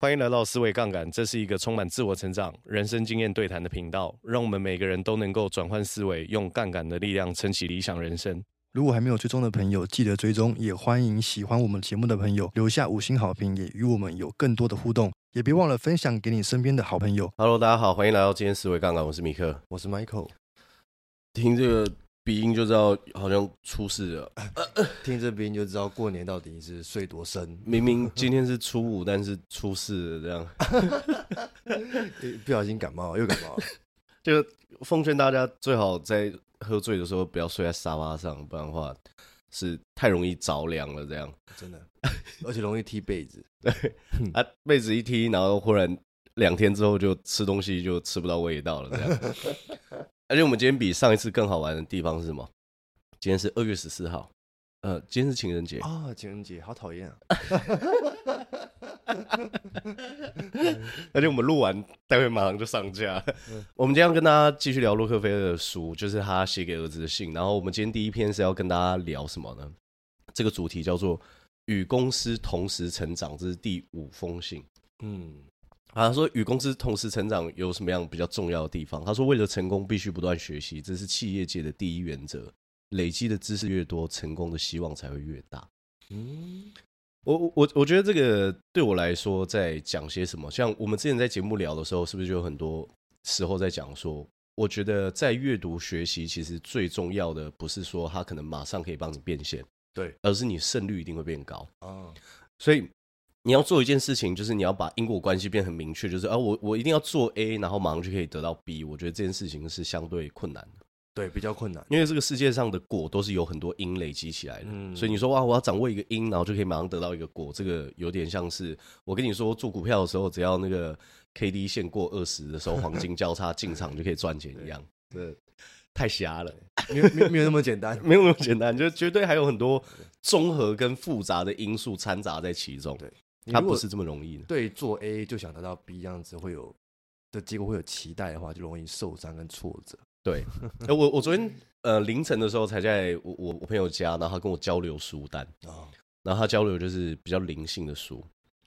欢迎来到思维杠杆，这是一个充满自我成长、人生经验对谈的频道，让我们每个人都能够转换思维，用杠杆的力量撑起理想人生。如果还没有追踪的朋友，记得追踪，也欢迎喜欢我们节目的朋友留下五星好评，也与我们有更多的互动，也别忘了分享给你身边的好朋友。Hello，大家好，欢迎来到今天思维杠杆，我是米克，我是 Michael，听这个。鼻音就知道好像出事了，听这鼻音就知道过年到底是睡多深。明明今天是初五，但是出事了，这样 不小心感冒又感冒了。就奉劝大家最好在喝醉的时候不要睡在沙发上，不然的话是太容易着凉了。这样真的，而且容易踢被子。对啊，被子一踢，然后忽然两天之后就吃东西就吃不到味道了，这样。而且我们今天比上一次更好玩的地方是什么？今天是二月十四号，呃，今天是情人节啊、哦！情人节好讨厌啊！而且我们录完，待会马上就上架。嗯、我们今天要跟大家继续聊洛克菲勒的书，就是他写给儿子的信。然后我们今天第一篇是要跟大家聊什么呢？这个主题叫做“与公司同时成长”，这是第五封信。嗯。他说：“与公司同时成长有什么样比较重要的地方？”他说：“为了成功，必须不断学习，这是企业界的第一原则。累积的知识越多，成功的希望才会越大。”嗯，我我我觉得这个对我来说，在讲些什么？像我们之前在节目聊的时候，是不是就有很多时候在讲说，我觉得在阅读学习，其实最重要的不是说它可能马上可以帮你变现，对，而是你胜率一定会变高啊。所以。你要做一件事情，就是你要把因果关系变很明确，就是啊，我我一定要做 A，然后马上就可以得到 B。我觉得这件事情是相对困难的，对，比较困难，因为这个世界上的果都是有很多因累积起来的。嗯，所以你说哇，我要掌握一个因，然后就可以马上得到一个果，这个有点像是我跟你说做股票的时候，只要那个 K D 线过二十的时候，黄金交叉 进场就可以赚钱一样。对太瞎了，没有没有没有那么简单，没有那么简单，就绝对还有很多综合跟复杂的因素掺杂在其中。对。它不是这么容易的。对，做 A 就想得到 B 这样子会有的结果会有期待的话，就容易受伤跟挫折。对，我我昨天呃凌晨的时候才在我我我朋友家，然后他跟我交流书单啊，然后他交流就是比较灵性的书。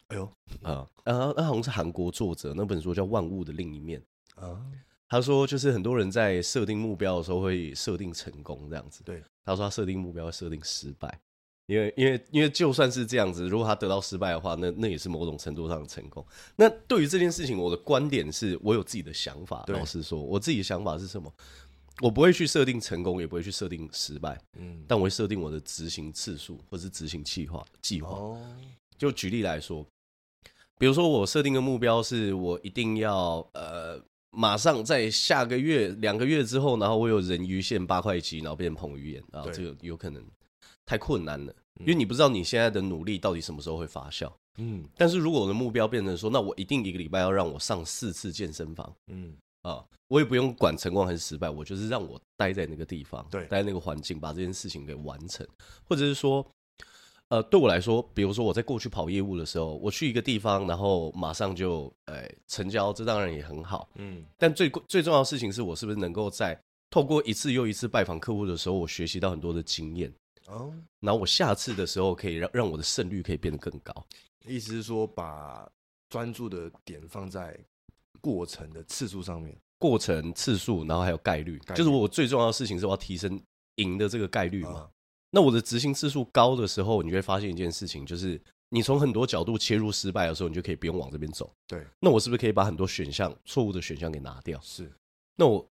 哎呦啊，然后那好像是韩国作者，那本书叫《万物的另一面》啊。他说就是很多人在设定目标的时候会设定成功这样子。对，他说他设定目标会设定失败。因为，因为，因为，就算是这样子，如果他得到失败的话，那那也是某种程度上的成功。那对于这件事情，我的观点是我有自己的想法。老实说，我自己的想法是什么？我不会去设定成功，也不会去设定失败。嗯，但我会设定我的执行次数，或是执行计划。计划。哦。就举例来说，比如说我设定的目标是我一定要呃，马上在下个月、两个月之后，然后我有人鱼线八块肌，然后变成彭于晏，啊这个有可能太困难了。因为你不知道你现在的努力到底什么时候会发酵，嗯，但是如果我的目标变成说，那我一定一个礼拜要让我上四次健身房，嗯。啊，我也不用管成功还是失败，我就是让我待在那个地方，对，待在那个环境，把这件事情给完成，或者是说，呃，对我来说，比如说我在过去跑业务的时候，我去一个地方，然后马上就，哎，成交，这当然也很好，嗯，但最最重要的事情是我是不是能够在透过一次又一次拜访客户的时候，我学习到很多的经验。哦，然后我下次的时候可以让让我的胜率可以变得更高。意思是说，把专注的点放在过程的次数上面，过程次数，然后还有概率，概率就是我最重要的事情是我要提升赢的这个概率嘛。啊、那我的执行次数高的时候，你就会发现一件事情，就是你从很多角度切入失败的时候，你就可以不用往这边走。对，那我是不是可以把很多选项错误的选项给拿掉？是，那我。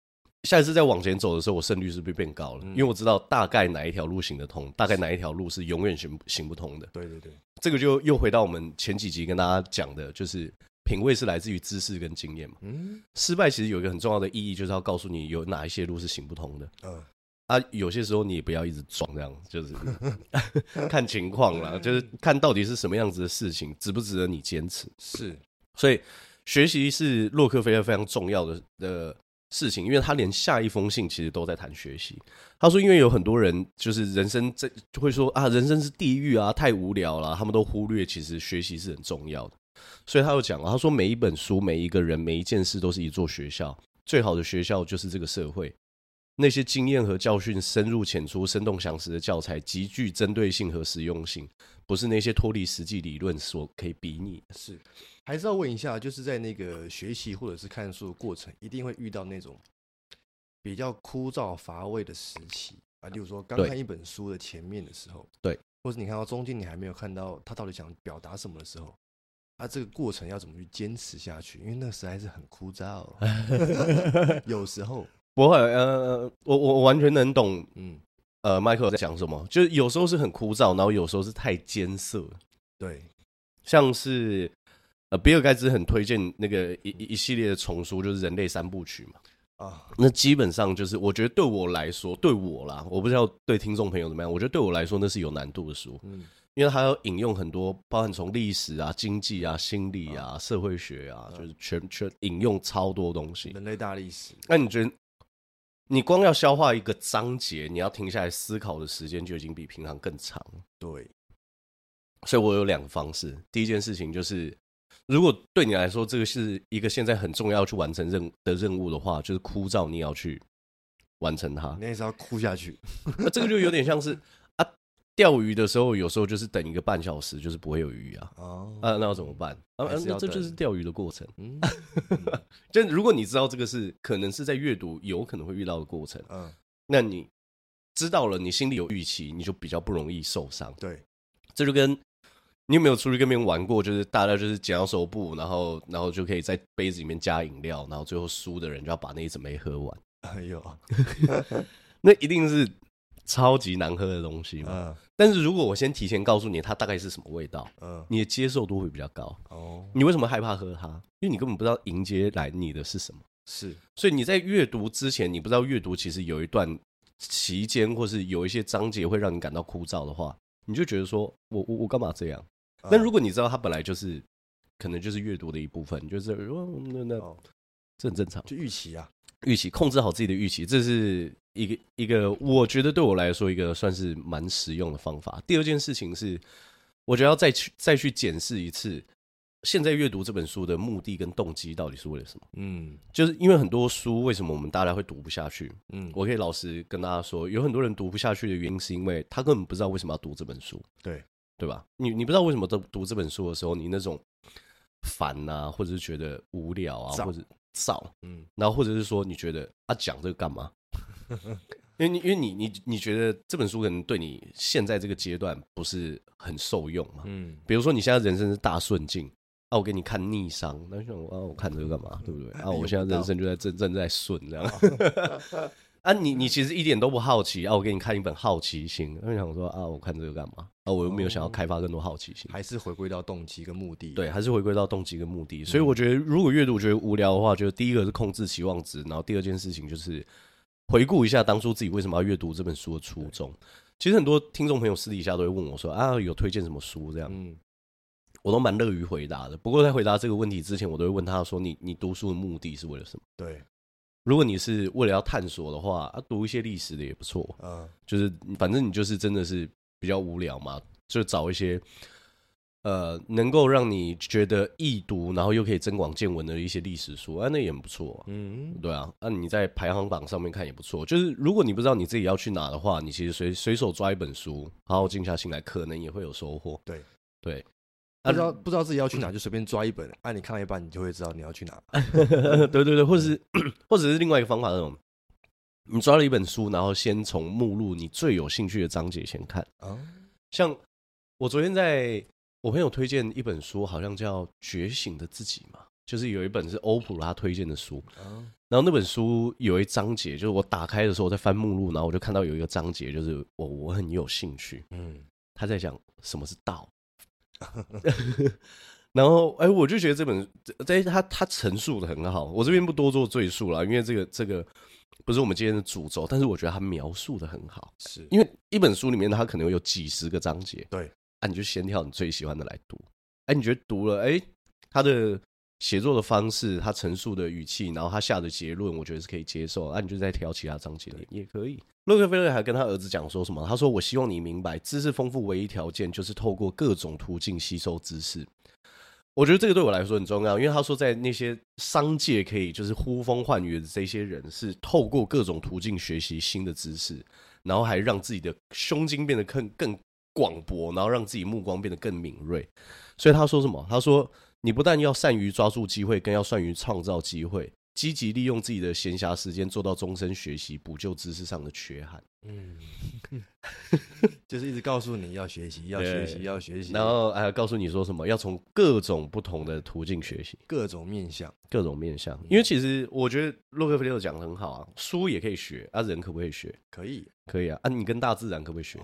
下一次再往前走的时候，我胜率是不是变高了？因为我知道大概哪一条路行得通，大概哪一条路是永远行行不通的。对对对，这个就又回到我们前几集跟大家讲的，就是品味是来自于知识跟经验嘛。嗯，失败其实有一个很重要的意义，就是要告诉你有哪一些路是行不通的。嗯，啊，有些时候你也不要一直撞，这样就是 看情况啦，就是看到底是什么样子的事情，值不值得你坚持。是，所以学习是洛克菲勒非常重要的的。事情，因为他连下一封信其实都在谈学习。他说，因为有很多人就是人生这就会说啊，人生是地狱啊，太无聊了，他们都忽略其实学习是很重要的。所以他又讲了，他说每一本书、每一个人、每一件事都是一座学校，最好的学校就是这个社会。那些经验和教训深入浅出、生动详实的教材，极具针对性和实用性，不是那些脱离实际理论所可以比拟。是，还是要问一下，就是在那个学习或者是看书的过程，一定会遇到那种比较枯燥乏味的时期啊，例如说刚看一本书的前面的时候，对，或者你看到中间你还没有看到他到底想表达什么的时候。啊，这个过程要怎么去坚持下去？因为那实在是很枯燥。有时候不会，呃，我我完全能懂，嗯，呃，麦克在讲什么？就是有时候是很枯燥，然后有时候是太艰涩。对，像是呃，比尔盖茨很推荐那个一一系列的丛书，就是人类三部曲嘛。啊，那基本上就是，我觉得对我来说，对我啦，我不知道对听众朋友怎么样。我觉得对我来说，那是有难度的书。嗯。因为它要引用很多，包含从历史啊、经济啊、心理啊、社会学啊，就是全全引用超多东西。人类大历史。那你觉得，你光要消化一个章节，你要停下来思考的时间就已经比平常更长。对。所以我有两个方式。第一件事情就是，如果对你来说这个是一个现在很重要去完成任的任务的话，就是枯燥，你要去完成它。你也是要哭下去。那这个就有点像是。钓鱼的时候，有时候就是等一个半小时，就是不会有鱼啊。哦，啊，那要怎么办？啊，那这就是钓鱼的过程。嗯，就如果你知道这个是可能是在阅读有可能会遇到的过程，嗯，那你知道了，你心里有预期，你就比较不容易受伤。对，这就跟你有没有出去跟别人玩过，就是大家就是剪刀手布，然后然后就可以在杯子里面加饮料，然后最后输的人就要把那一整杯喝完。哎呦，那一定是。超级难喝的东西嘛，嗯，但是如果我先提前告诉你它大概是什么味道，嗯，你的接受度会比较高。哦，你为什么害怕喝它？因为你根本不知道迎接来你的是什么。是，所以你在阅读之前，你不知道阅读其实有一段期间，或是有一些章节会让你感到枯燥的话，你就觉得说我我我干嘛这样？但如果你知道它本来就是可能就是阅读的一部分，就是那那这很正常，就预期啊。预期，控制好自己的预期，这是一个一个，我觉得对我来说一个算是蛮实用的方法。第二件事情是，我觉得要再去再去检视一次，现在阅读这本书的目的跟动机到底是为了什么？嗯，就是因为很多书为什么我们大家会读不下去？嗯，我可以老实跟大家说，有很多人读不下去的原因是因为他根本不知道为什么要读这本书。对，对吧？你你不知道为什么读读这本书的时候，你那种烦啊，或者是觉得无聊啊，或者。少，嗯，然后或者是说，你觉得啊，讲这个干嘛？因为你因为你你你觉得这本书可能对你现在这个阶段不是很受用嘛，嗯，比如说你现在人生是大顺境，啊，我给你看逆商，那我啊，我看这个干嘛？对不对？啊，我现在人生就在正正在顺这样。啊你，你你其实一点都不好奇啊！我给你看一本好奇心，我想说啊，我看这个干嘛？啊，我又没有想要开发更多好奇心，还是回归到动机跟目的？对，还是回归到动机跟目的。所以我觉得，如果阅读觉得无聊的话，就第一个是控制期望值，然后第二件事情就是回顾一下当初自己为什么要阅读这本书的初衷。其实很多听众朋友私底下都会问我说啊，有推荐什么书这样？嗯，我都蛮乐于回答的。不过在回答这个问题之前，我都会问他说：你你读书的目的是为了什么？对。如果你是为了要探索的话，啊，读一些历史的也不错。嗯，就是反正你就是真的是比较无聊嘛，就找一些呃能够让你觉得易读，然后又可以增广见闻的一些历史书，啊，那也很不错。嗯，对啊，那你在排行榜上面看也不错。就是如果你不知道你自己要去哪的话，你其实随随手抓一本书，好好静下心来，可能也会有收获。对对。不知道不知道自己要去哪，就随便抓一本。哎，你看了一半，你就会知道你要去哪。对对对，或者是 或者是另外一个方法，那种你抓了一本书，然后先从目录你最有兴趣的章节先看啊。像我昨天在我朋友推荐一本书，好像叫《觉醒的自己》嘛，就是有一本是欧普拉推荐的书。然后那本书有一章节，就是我打开的时候我在翻目录，然后我就看到有一个章节，就是我我很有兴趣。嗯，他在讲什么是道。然后，哎，我就觉得这本哎他他陈述的很好，我这边不多做赘述了，因为这个这个不是我们今天的主轴，但是我觉得他描述的很好，是。因为一本书里面它可能有几十个章节，对，啊，你就先挑你最喜欢的来读，哎，你觉得读了，哎，他的。写作的方式，他陈述的语气，然后他下的结论，我觉得是可以接受。那、啊、你就再挑其他章节也可以。洛克菲勒还跟他儿子讲说什么？他说：“我希望你明白，知识丰富唯一条件就是透过各种途径吸收知识。我觉得这个对我来说很重要，因为他说在那些商界可以就是呼风唤雨的这些人，是透过各种途径学习新的知识，然后还让自己的胸襟变得更更广博，然后让自己目光变得更敏锐。所以他说什么？他说你不但要善于抓住机会，更要善于创造机会。积极利用自己的闲暇时间，做到终身学习，补救知识上的缺憾。嗯，就是一直告诉你要学习，要学习，要学习，然后还告诉你说什么，要从各种不同的途径学习，各种面向，各种面向。因为其实我觉得洛克菲勒讲的很好啊，书也可以学啊，人可不可以学？可以，可以啊。啊，你跟大自然可不可以学？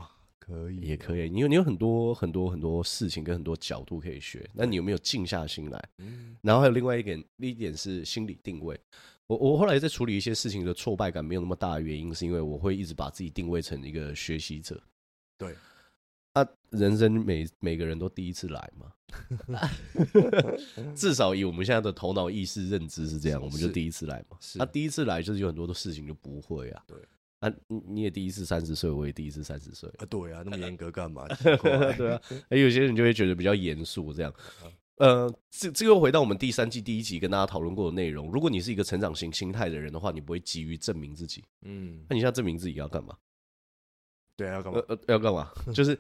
可以，也可以。你有你有很多很多很多事情跟很多角度可以学。那你有没有静下心来？嗯。然后还有另外一点，一点是心理定位。我我后来在处理一些事情的挫败感没有那么大的原因，是因为我会一直把自己定位成一个学习者。对。啊，人生每每个人都第一次来嘛。至少以我们现在的头脑意识认知是这样，我们就第一次来嘛。是。啊，第一次来就是有很多的事情就不会啊。对。啊，你也第一次三十岁，我也第一次三十岁啊。对啊，那么严格干嘛？对啊，而有些人就会觉得比较严肃，这样。呃，这这又回到我们第三季第一集跟大家讨论过的内容。如果你是一个成长型心态的人的话，你不会急于证明自己。嗯，那你现在证明自己要干嘛？对啊，要干嘛？呃，要干嘛？就是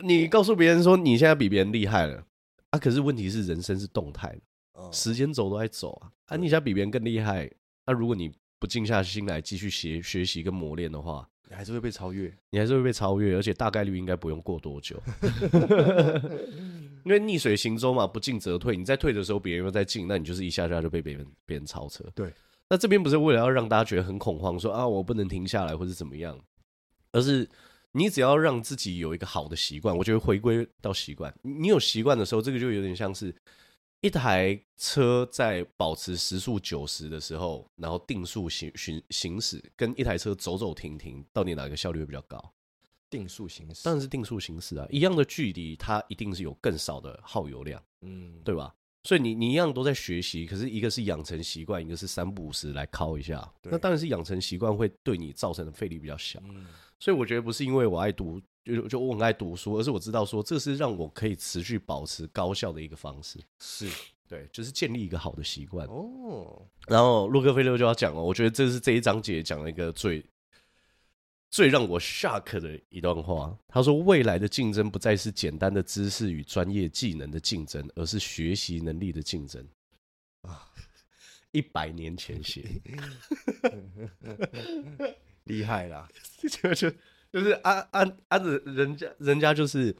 你告诉别人说你现在比别人厉害了啊，可是问题是人生是动态的，时间轴都在走啊。啊，你现在比别人更厉害，那如果你不静下心来继续学学习跟磨练的话，你还是会被超越，你还是会被超越，而且大概率应该不用过多久，因为逆水行舟嘛，不进则退。你在退的时候，别人又在进，那你就是一下下就被别人别人超车。对，那这边不是为了要让大家觉得很恐慌，说啊我不能停下来或者怎么样，而是你只要让自己有一个好的习惯，我觉得回归到习惯，你有习惯的时候，这个就有点像是。一台车在保持时速九十的时候，然后定速行行行驶，跟一台车走走停停，到底哪个效率会比较高？定速行驶，当然是定速行驶啊！一样的距离，它一定是有更少的耗油量，嗯，对吧？所以你你一样都在学习，可是一个是养成习惯，一个是三不五时来敲一下。那当然是养成习惯会对你造成的费力比较小。所以我觉得不是因为我爱读，就就我很爱读书，而是我知道说这是让我可以持续保持高效的一个方式。是对，就是建立一个好的习惯哦。然后洛克菲勒就要讲了，我觉得这是这一章节讲了一个最最让我 shock 的一段话。他说：“未来的竞争不再是简单的知识与专业技能的竞争，而是学习能力的竞争。”啊，一百年前写。厉害啦！就就就是按按按着人家人家就是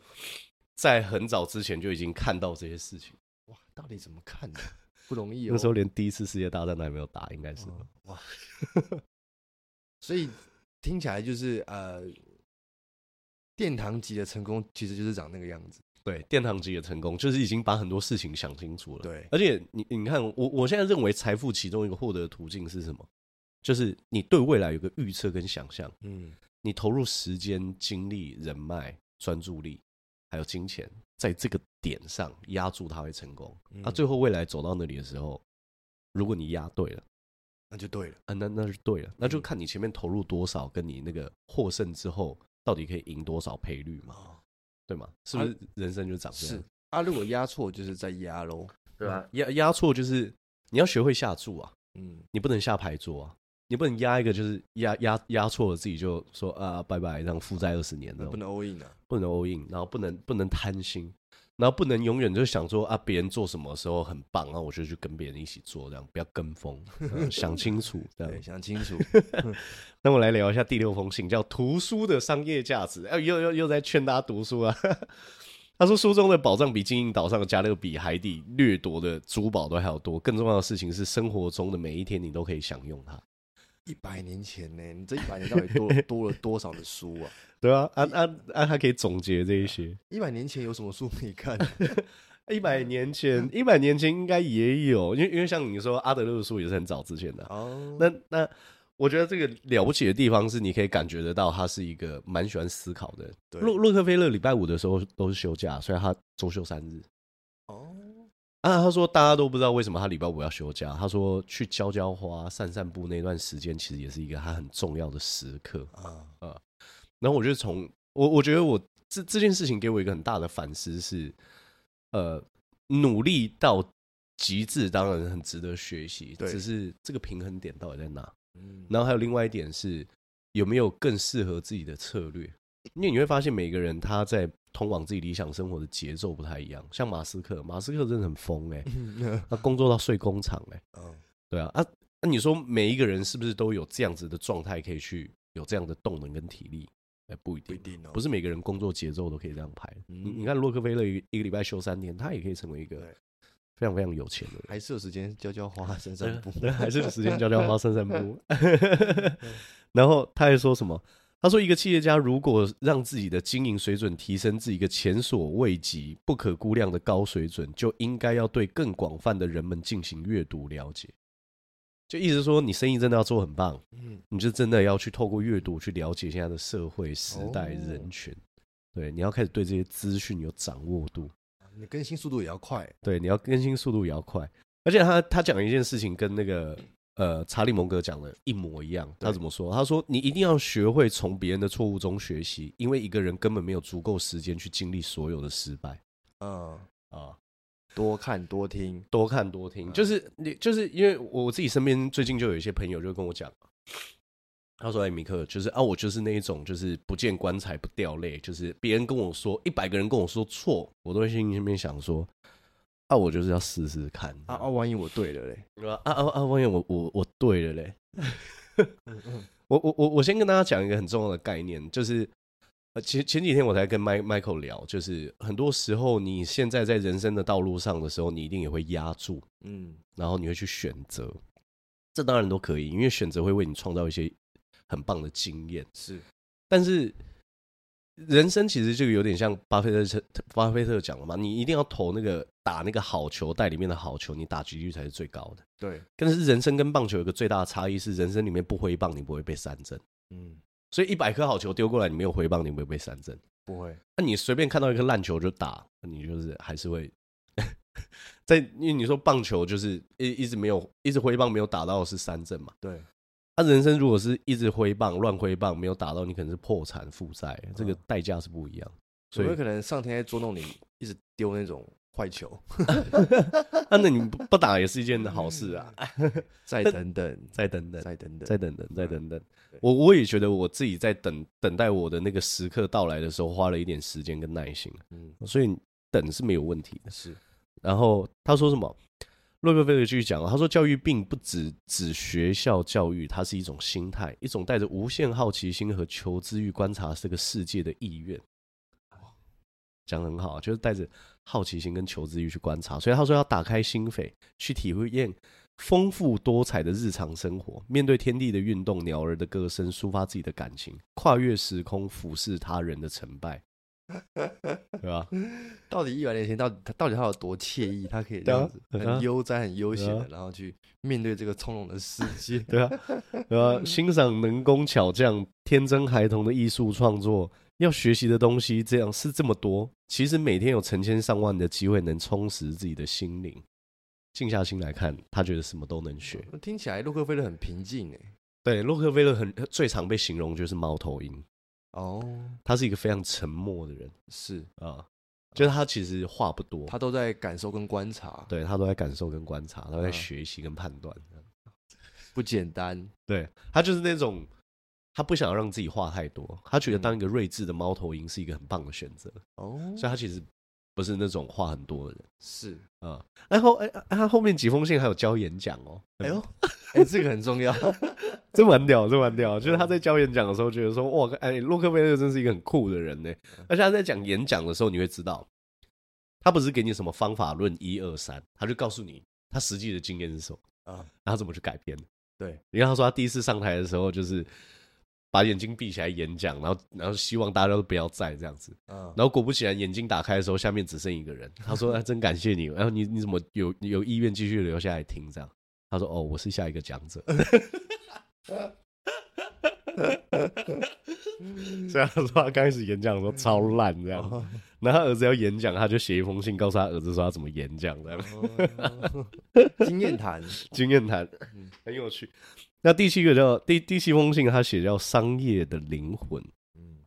在很早之前就已经看到这些事情。哇，到底怎么看的？不容易哦。那时候连第一次世界大战都还没有打，应该是。哇，所以听起来就是呃，殿堂级的成功其实就是长那个样子。对，殿堂级的成功就是已经把很多事情想清楚了。对，而且你你看，我我现在认为财富其中一个获得的途径是什么？就是你对未来有个预测跟想象，嗯，你投入时间、精力、人脉、专注力，还有金钱，在这个点上压住，它会成功。那最后未来走到那里的时候，如果你压对了，那就对了啊，那那是对了，那就看你前面投入多少，跟你那个获胜之后到底可以赢多少赔率嘛，对吗？是不是人生就长这样？是啊，如果压错就是在压喽，对吧？压压错就是你要学会下注啊，嗯，你不能下牌桌啊。你不能压一个，就是压压压错了，自己就说啊拜拜，让负债二十年了。不能 all in 啊，不能 all in，然后不能不能贪心，然后不能永远就想说啊别人做什么时候很棒，然后我就去跟别人一起做，这样不要跟风，想清楚，这样想清楚。那我来聊一下第六封信，叫《图书的商业价值》。哎，又又又在劝大家读书啊。他说书中的宝藏比金银岛上的加勒比海底掠夺的珠宝都还要多，更重要的事情是生活中的每一天你都可以享用它。一百年前呢？你这一百年到底多 多了多少的书啊？对啊，啊啊啊，他可以总结这一些。一百年前有什么书可以看？一百年前，一百年前应该也有，因为因为像你说阿德勒的书也是很早之前的哦。那那我觉得这个了不起的地方是，你可以感觉得到他是一个蛮喜欢思考的。洛洛克菲勒礼拜五的时候都是休假，所以他周休三日。啊，他说大家都不知道为什么他礼拜五要休假。他说去浇浇花、散散步那段时间，其实也是一个他很重要的时刻啊啊。然后我就从我我觉得我这这件事情给我一个很大的反思是，呃，努力到极致，当然很值得学习。对，只是这个平衡点到底在哪？嗯，然后还有另外一点是，有没有更适合自己的策略？因为你会发现，每个人他在通往自己理想生活的节奏不太一样。像马斯克，马斯克真的很疯哎、欸，他工作到睡工厂哎，嗯，对啊，啊，那你说每一个人是不是都有这样子的状态，可以去有这样的动能跟体力？哎，不一定，不一定哦，不是每个人工作节奏都可以这样排。你你看洛克菲勒一一个礼拜休三天，他也可以成为一个非常非常有钱的人，还是有时间浇浇花、散散步，对，还是有时间浇浇花、散散步。然后他还说什么？他说：“一个企业家如果让自己的经营水准提升至一个前所未及、不可估量的高水准，就应该要对更广泛的人们进行阅读了解。就意思说，你生意真的要做很棒，嗯，你就真的要去透过阅读去了解现在的社会时代人权。对，你要开始对这些资讯有掌握度，你更新速度也要快。对，你要更新速度也要快。而且他他讲一件事情跟那个。”呃，查理蒙格讲的一模一样。他怎么说？他说：“你一定要学会从别人的错误中学习，因为一个人根本没有足够时间去经历所有的失败。”嗯啊，多看多听，多看多听，就是你就是因为我自己身边最近就有一些朋友就跟我讲，他说：“哎，米克，就是啊，我就是那一种，就是不见棺材不掉泪，就是别人跟我说一百个人跟我说错，我都会心里面想说。”啊，我就是要试试看啊啊！万一我对了嘞？啊啊啊！万一我我我对了嘞？我我我我先跟大家讲一个很重要的概念，就是呃，前前几天我才跟麦 Michael 聊，就是很多时候你现在在人生的道路上的时候，你一定也会压住，嗯，然后你会去选择，这当然都可以，因为选择会为你创造一些很棒的经验，是，但是。人生其实就有点像巴菲特，巴菲特讲了嘛，你一定要投那个打那个好球袋里面的好球，你打击率才是最高的。对，但是人生跟棒球有个最大的差异是，人生里面不挥棒你不会被三振。嗯，所以一百颗好球丢过来，你没有挥棒，你不会被三振。不会。那你随便看到一颗烂球就打，你就是还是会 在，因为你说棒球就是一一直没有一直挥棒没有打到是三振嘛。对。他、啊、人生如果是一直挥棒乱挥棒，没有打到你，可能是破产负债，这个代价是不一样。所以有可能上天在捉弄你，一直丢那种坏球？那 那你不不打也是一件好事啊！再等等，再等等，再等等，再等等，再等等。我我也觉得我自己在等等待我的那个时刻到来的时候，花了一点时间跟耐心。嗯，所以等是没有问题的。是。然后他说什么？洛克菲勒继续讲，他说：“教育并不只指学校教育，它是一种心态，一种带着无限好奇心和求知欲观察这个世界的意愿。”讲的很好，就是带着好奇心跟求知欲去观察。所以他说要打开心扉，去体验丰富多彩的日常生活，面对天地的运动、鸟儿的歌声，抒发自己的感情，跨越时空，俯视他人的成败。对吧？到底一百年前，到底他到底他有多惬意？他可以这样子很悠哉、很悠闲的，然后去面对这个从容的世界，对啊，对吧？欣赏能工巧匠、天真孩童的艺术创作，要学习的东西这样是这么多。其实每天有成千上万的机会能充实自己的心灵。静下心来看，他觉得什么都能学。听起来洛克菲勒很平静哎。对，洛克菲勒很最常被形容就是猫头鹰。哦，他是一个非常沉默的人，是。啊，就是他其实话不多，他都在感受跟观察，对，他都在感受跟观察，他都在学习跟判断，不简单。对，他就是那种，他不想让自己话太多，他觉得当一个睿智的猫头鹰是一个很棒的选择。哦，所以他其实不是那种话很多的人，是啊。然后哎，他后面几封信还有教演讲哦，哎呦，哎，这个很重要。真蛮屌，真蛮屌！就是他在教演讲的时候，觉得说，哇，哎，洛克菲勒真是一个很酷的人呢。而且他在讲演讲的时候，你会知道，他不是给你什么方法论一二三，他就告诉你他实际的经验是什么啊，然后怎么去改编。对，你看他说他第一次上台的时候，就是把眼睛闭起来演讲，然后然后希望大家都不要在这样子。然后果不其然，眼睛打开的时候，下面只剩一个人。他说：“ 真感谢你，然后你你怎么有有意愿继续留下来听这样？”他说：“哦，我是下一个讲者。”所以他说他刚开始演讲的时候超烂这样，然后他儿子要演讲，他就写一封信告诉他儿子说他怎么演讲这样。经验谈，经验谈，很有趣。那第七个叫第第七封信，他写叫商业的灵魂。嗯，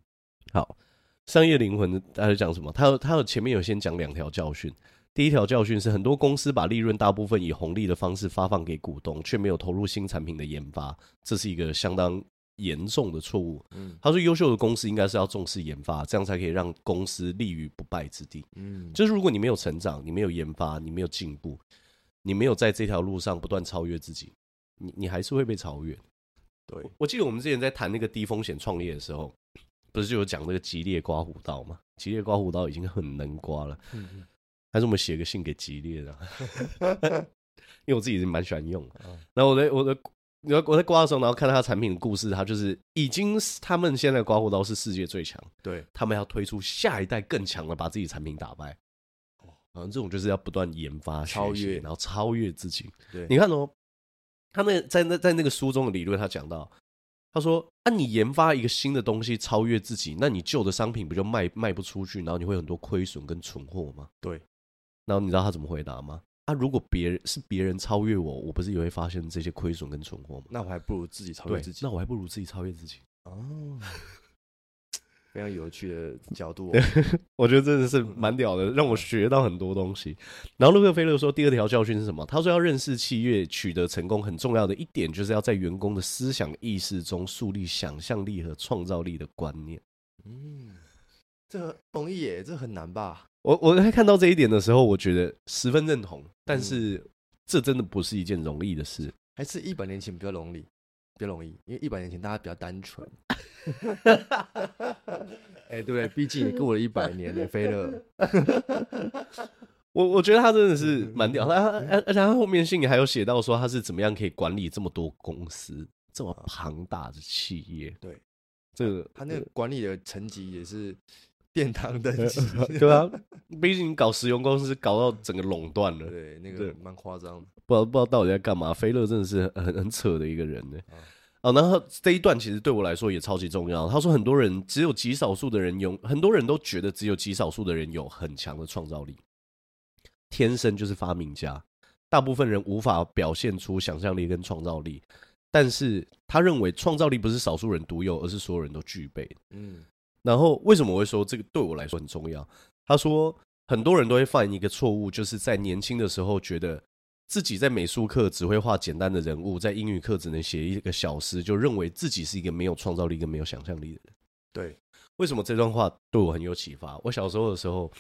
好，商业灵魂他是讲什么？他他有前面有先讲两条教训。第一条教训是，很多公司把利润大部分以红利的方式发放给股东，却没有投入新产品的研发，这是一个相当严重的错误。嗯，他说，优秀的公司应该是要重视研发，这样才可以让公司立于不败之地。嗯，就是如果你没有成长，你没有研发，你没有进步，你没有在这条路上不断超越自己，你你还是会被超越。对，我记得我们之前在谈那个低风险创业的时候，不是就有讲那个吉列刮胡刀吗？吉列刮胡刀已经很能刮了，嗯，还是我们写个信给吉列的，因为我自己是蛮喜欢用的。然后我在我的我在刮的时候，然后看到他产品的故事，他就是已经他们现在刮胡刀是世界最强，对，他们要推出下一代更强的，把自己产品打败。哦，这种就是要不断研发、超越，然后超越自己。对，你看哦。他那在那在那个书中的理论，他讲到，他说：“啊，你研发一个新的东西超越自己，那你旧的商品不就卖卖不出去，然后你会很多亏损跟存货吗？”对。然后你知道他怎么回答吗？啊，如果别人是别人超越我，我不是也会发现这些亏损跟存货吗？那我还不如自己超越自己。那我还不如自己超越自己。哦。非常有趣的角度，我觉得真的是蛮屌的，让我学到很多东西。然后洛克菲勒说，第二条教训是什么？他说要认识企业取得成功很重要的一点，就是要在员工的思想意识中树立想象力和创造力的观念。嗯，这容易耶，这很难吧？我我在看到这一点的时候，我觉得十分认同。但是这真的不是一件容易的事，还是一百年前比较容易，比较容易，因为一百年前大家比较单纯。哎，对不对？毕竟你过了一百年的菲勒，我我觉得他真的是蛮屌。他而而且他后面信里还有写到说他是怎么样可以管理这么多公司，这么庞大的企业。对，这个他那个管理的层级也是殿堂等级，对啊。毕竟搞石油公司搞到整个垄断了，对，那个蛮夸张的。不知道不知道到底在干嘛。菲勒真的是很很扯的一个人呢。哦，然后这一段其实对我来说也超级重要。他说，很多人只有极少数的人有，很多人都觉得只有极少数的人有很强的创造力，天生就是发明家。大部分人无法表现出想象力跟创造力，但是他认为创造力不是少数人独有，而是所有人都具备。嗯，然后为什么我会说这个对我来说很重要？他说，很多人都会犯一个错误，就是在年轻的时候觉得。自己在美术课只会画简单的人物，在英语课只能写一个小诗，就认为自己是一个没有创造力跟没有想象力的人。对，为什么这段话对我很有启发？我小时候的时候，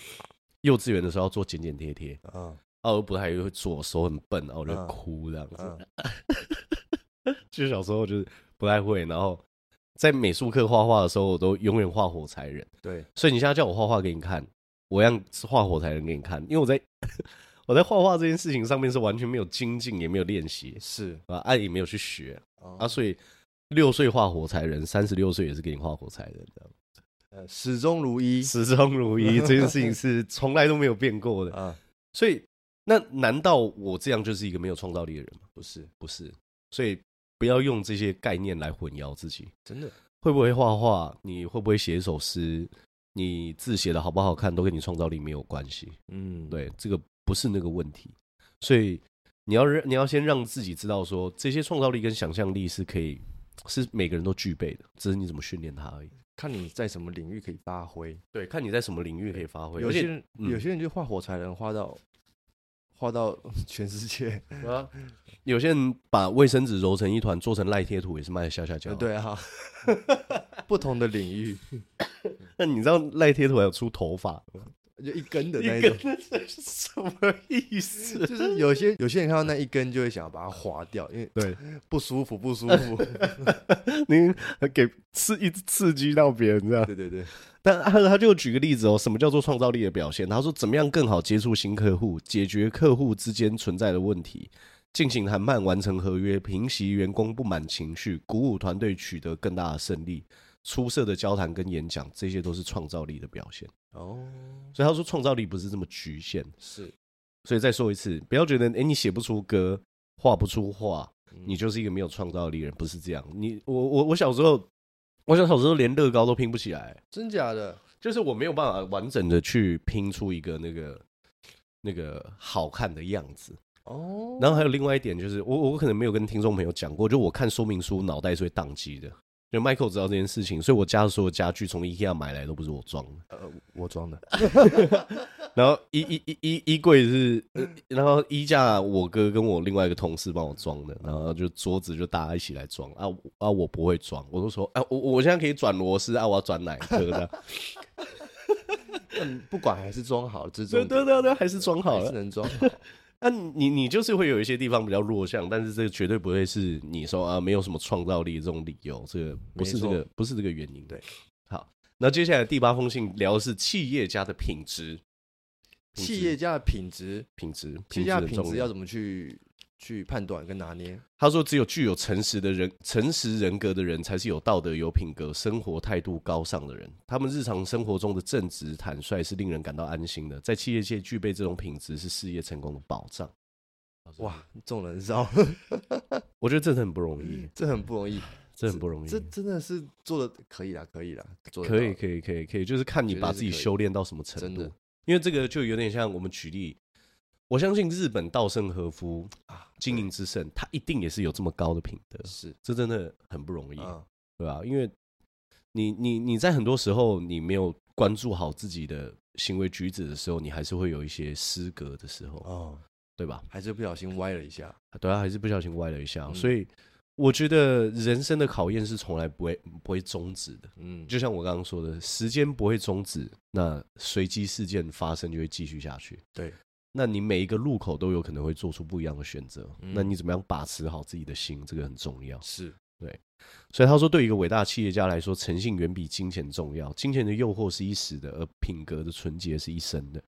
幼稚园的时候要做剪剪贴贴，啊，我不太会做，手很笨，然后我就哭这样子。就小时候就是不太会，然后在美术课画画的时候，我都永远画火柴人。对，所以你现在叫我画画给你看，我让画火柴人给你看，因为我在。我在画画这件事情上面是完全没有精进，也没有练习，是啊，爱也没有去学啊，所以六岁画火柴人，三十六岁也是给你画火柴人，这样，呃，始终如一，始终如一，这件事情是 从来都没有变过的啊。所以，那难道我这样就是一个没有创造力的人吗？不是，不是。所以不要用这些概念来混淆自己。真的，会不会画画？你会不会写一首诗？你字写的好不好看，都跟你创造力没有关系。嗯，对，这个。不是那个问题，所以你要让你要先让自己知道说，这些创造力跟想象力是可以是每个人都具备的，只是你怎么训练它而已。看你在什么领域可以发挥，对，看你在什么领域可以发挥。有些人、嗯、有些人就画火柴人画到画到 全世界啊，有些人把卫生纸揉成一团做成赖贴图也是卖的吓吓叫。对啊，不同的领域。那你知道赖贴图还有出头发？就一根的那一种，是什么意思？就是有些有些人看到那一根就会想要把它划掉，因为对不舒服不舒服。您 给刺一直刺激到别人这样。对对对。但他他就举个例子哦，什么叫做创造力的表现？他说怎么样更好接触新客户，解决客户之间存在的问题，进行谈判，完成合约，平息员工不满情绪，鼓舞团队取得更大的胜利。出色的交谈跟演讲，这些都是创造力的表现哦。所以他说创造力不是这么局限，是。所以再说一次，不要觉得哎、欸，你写不出歌，画不出画，你就是一个没有创造力的人，不是这样。你我我我小时候，我小时候连乐高都拼不起来，真假的？就是我没有办法完整的去拼出一个那个那个好看的样子哦。然后还有另外一点就是，我我可能没有跟听众朋友讲过，就我看说明书脑袋是会宕机的。就 Michael 知道这件事情，所以我家的所有家具从 IKEA 买来都不是我装的，呃，我装的。然后衣衣衣衣衣柜是，然后衣架我哥跟我另外一个同事帮我装的，然后就桌子就大家一起来装啊啊！我不会装，我都说啊，我我现在可以转螺丝啊，我要转哪一颗的？不管还是装好，这对对对对，还是装好了，还是能装好。那你你就是会有一些地方比较弱项，但是这个绝对不会是你说啊没有什么创造力这种理由，这个不是这个不是这个原因。对，好，那接下来第八封信聊的是企业家的品质，企业家的品质，品质，企业家的品质要怎么去？去判断跟拿捏。他说：“只有具有诚实的人、诚实人格的人，才是有道德、有品格、生活态度高尚的人。他们日常生活中的正直、坦率，是令人感到安心的。在企业界具备这种品质，是事业成功的保障。”哇，众人骚！我觉得 这很不容易，这很不容易，这很不容易。这真的是做的可以啦，可以啦，可以，可以，可以，可以，就是看你把自己修炼到什么程度。因为这个就有点像我们举例。我相信日本稻盛和夫啊，经营之圣，他一定也是有这么高的品德。是，这真的很不容易，对吧？因为你，你，你在很多时候，你没有关注好自己的行为举止的时候，你还是会有一些失格的时候，哦，对吧？还是不小心歪了一下，对啊，还是不小心歪了一下。所以，我觉得人生的考验是从来不会不会终止的。嗯，就像我刚刚说的，时间不会终止，那随机事件发生就会继续下去。对。那你每一个路口都有可能会做出不一样的选择，嗯、那你怎么样把持好自己的心，这个很重要。是对，所以他说，对一个伟大的企业家来说，诚信远比金钱重要。金钱的诱惑是一时的，而品格的纯洁是一生的。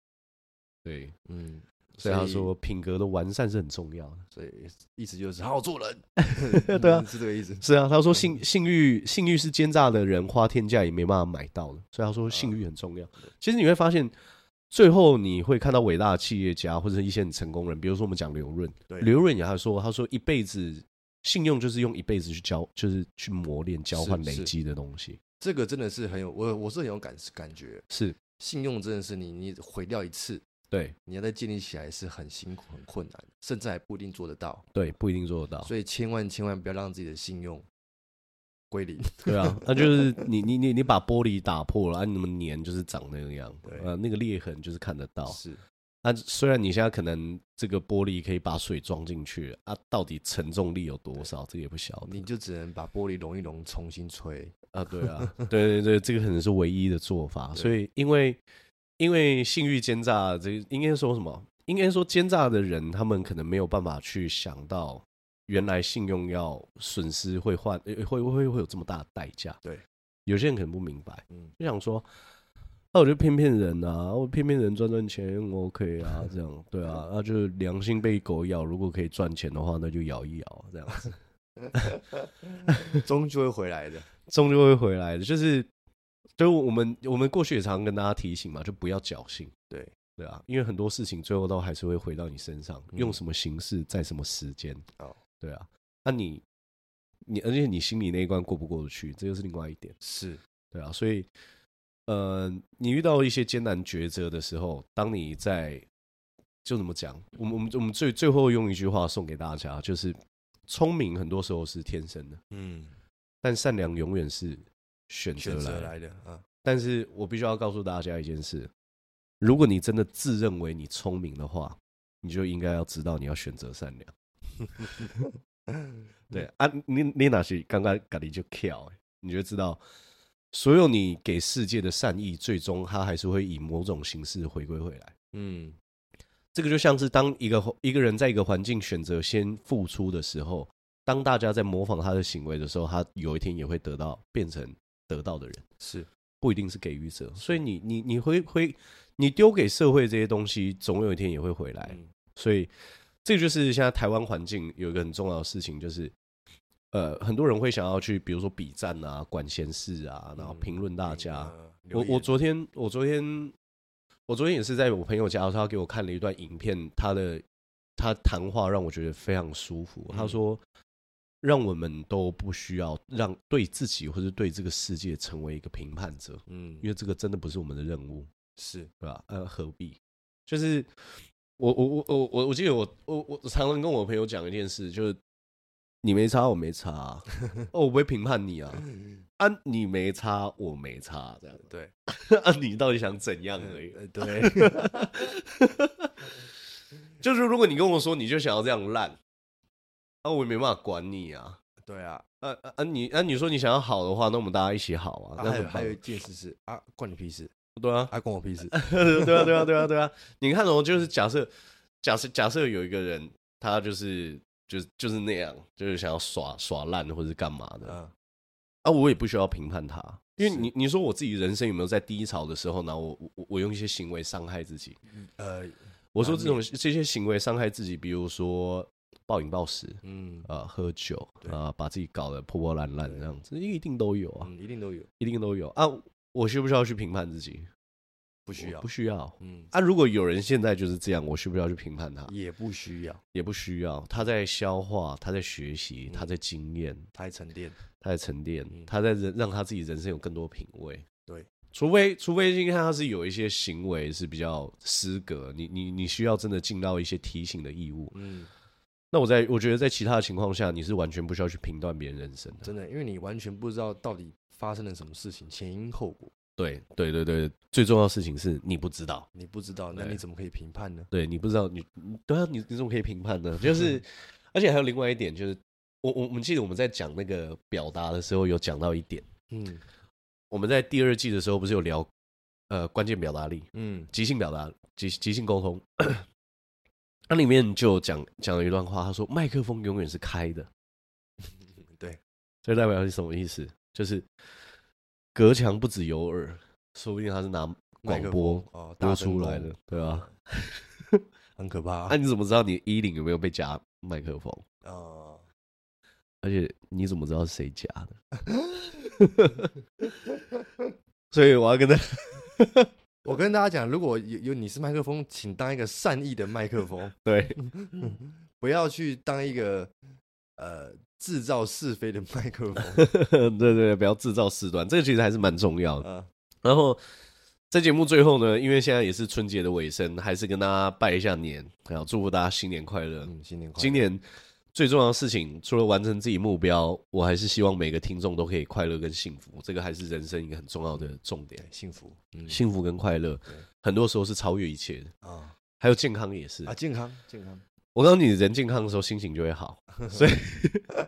对，嗯，所以他说，品格的完善是很重要的。所以意思就是好好做人。对啊，是这个意思。是啊，他说信信誉信誉是奸诈的人花天价也没办法买到的。所以他说信誉很重要。其实你会发现。最后你会看到伟大的企业家或者一些很成功人，比如说我们讲刘润，刘润也他说，他说一辈子信用就是用一辈子去交，就是去磨练、交换、累积的东西。这个真的是很有我，我是很有感感觉。是信用真的是你你毁掉一次，对，你要再建立起来是很辛苦、很困难，甚至还不一定做得到。对，不一定做得到。所以千万千万不要让自己的信用。归零，对啊，那就是你你你你把玻璃打破了，啊，你怎么粘就是长那个样，对，呃，那个裂痕就是看得到。是，啊，虽然你现在可能这个玻璃可以把水装进去，啊，到底承重力有多少，这个也不晓得。你就只能把玻璃融一融，重新吹啊，对啊，对对对，这个可能是唯一的做法。所以，因为因为信誉奸诈，这应该说什么？应该说奸诈的人，他们可能没有办法去想到。原来信用要损失会换，会会会会有这么大的代价。对，有些人可能不明白，嗯，就想说，那我就骗骗人啊，我骗骗人赚赚钱，我 OK 啊，这样，对啊，那就是良心被狗咬，如果可以赚钱的话，那就咬一咬，这样子，终究会回来的，终究会回来的，就是，就我们我们过去也常常跟大家提醒嘛，就不要侥幸，对。对啊，因为很多事情最后都还是会回到你身上，用什么形式，在什么时间，哦。对啊，那你你而且你心里那一关过不过得去，这又是另外一点。是对啊，所以呃，你遇到一些艰难抉择的时候，当你在就怎么讲，我们我们我们最最后用一句话送给大家，就是聪明很多时候是天生的，嗯，但善良永远是选择来的，来的啊。但是我必须要告诉大家一件事：如果你真的自认为你聪明的话，你就应该要知道你要选择善良。对啊，你你哪些刚刚咖喱就跳，你就知道，所有你给世界的善意，最终它还是会以某种形式回归回来。嗯，这个就像是当一个一个人在一个环境选择先付出的时候，当大家在模仿他的行为的时候，他有一天也会得到变成得到的人，是不一定是给予者。所以你你你会会你丢给社会这些东西，总有一天也会回来。所以。这个就是现在台湾环境有一个很重要的事情，就是，呃，很多人会想要去，比如说比赞啊、管闲事啊，然后评论大家。我我昨天我昨天我昨天也是在我朋友家，他给我看了一段影片，他的他谈话让我觉得非常舒服。他说，让我们都不需要让对自己或者对这个世界成为一个评判者，嗯，因为这个真的不是我们的任务，是对吧？呃，何必？就是。我我我我我我记得我我我常常跟我朋友讲一件事，就是你没差，我没差，啊，哦，我不会评判你啊。啊，你没差，我没差，这样对。啊，你到底想怎样而已？对。就是如果你跟我说你就想要这样烂，啊，我也没办法管你啊。对啊。啊啊，你啊，你说你想要好的话，那我们大家一起好啊。还有还有一件事是啊，关你屁事。对啊，还，关我屁事。对啊，对啊，对啊，对啊。你看哦，就是假设假设假设有一个人，他就是。就是就是那样，就是想要耍耍烂或者是干嘛的啊？啊，我也不需要评判他，因为你你说我自己人生有没有在低潮的时候呢？我我我用一些行为伤害自己。呃，我说这种这些行为伤害自己，比如说暴饮暴食，嗯啊，喝酒啊，把自己搞得破破烂烂这样子，一定都有啊，一定都有，一定都有啊。我需不需要去评判自己？不需要，不需要。嗯，啊，如果有人现在就是这样，我需不需要去评判他？也不需要，也不需要。他在消化，他在学习，他在经验，他在沉淀，他在沉淀，他在人让他自己人生有更多品味。对，除非除非今天他是有一些行为是比较失格，你你你需要真的尽到一些提醒的义务。嗯，那我在我觉得在其他的情况下，你是完全不需要去评断别人人生的，真的，因为你完全不知道到底发生了什么事情，前因后果。对对对对，最重要的事情是你不知道，你不知道，那你怎么可以评判呢？对，你不知道，你对啊，你你怎么可以评判呢？就是，而且还有另外一点，就是我我我们记得我们在讲那个表达的时候有讲到一点，嗯，我们在第二季的时候不是有聊呃关键表达力，嗯，即兴表达，即即兴沟通，那里面就讲讲了一段话，他说麦克风永远是开的，对，这代表是什么意思？就是。隔墙不止有耳，说不定他是拿广播播出来的，对吧？很可怕。那你怎么知道你衣领有没有被夹麦克风？哦，而且你怎么知道是谁夹的？所以我要跟他，我跟大家讲，如果有有你是麦克风，请当一个善意的麦克风，对，不要去当一个呃。制造是非的麦克风，对对对，不要制造事端，这个其实还是蛮重要的。啊、然后在节目最后呢，因为现在也是春节的尾声，还是跟大家拜一下年，然后祝福大家新年快乐。嗯，新年快乐。今年最重要的事情，除了完成自己目标，我还是希望每个听众都可以快乐跟幸福，这个还是人生一个很重要的重点。幸福，嗯、幸福跟快乐，很多时候是超越一切的啊。还有健康也是啊，健康，健康。我告诉你人健康的时候心情就会好。所以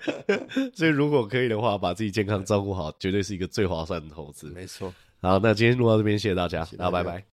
所以如果可以的话把自己健康照顾好绝对是一个最划算的投资。没错。好那今天录到这边谢谢大家好拜拜。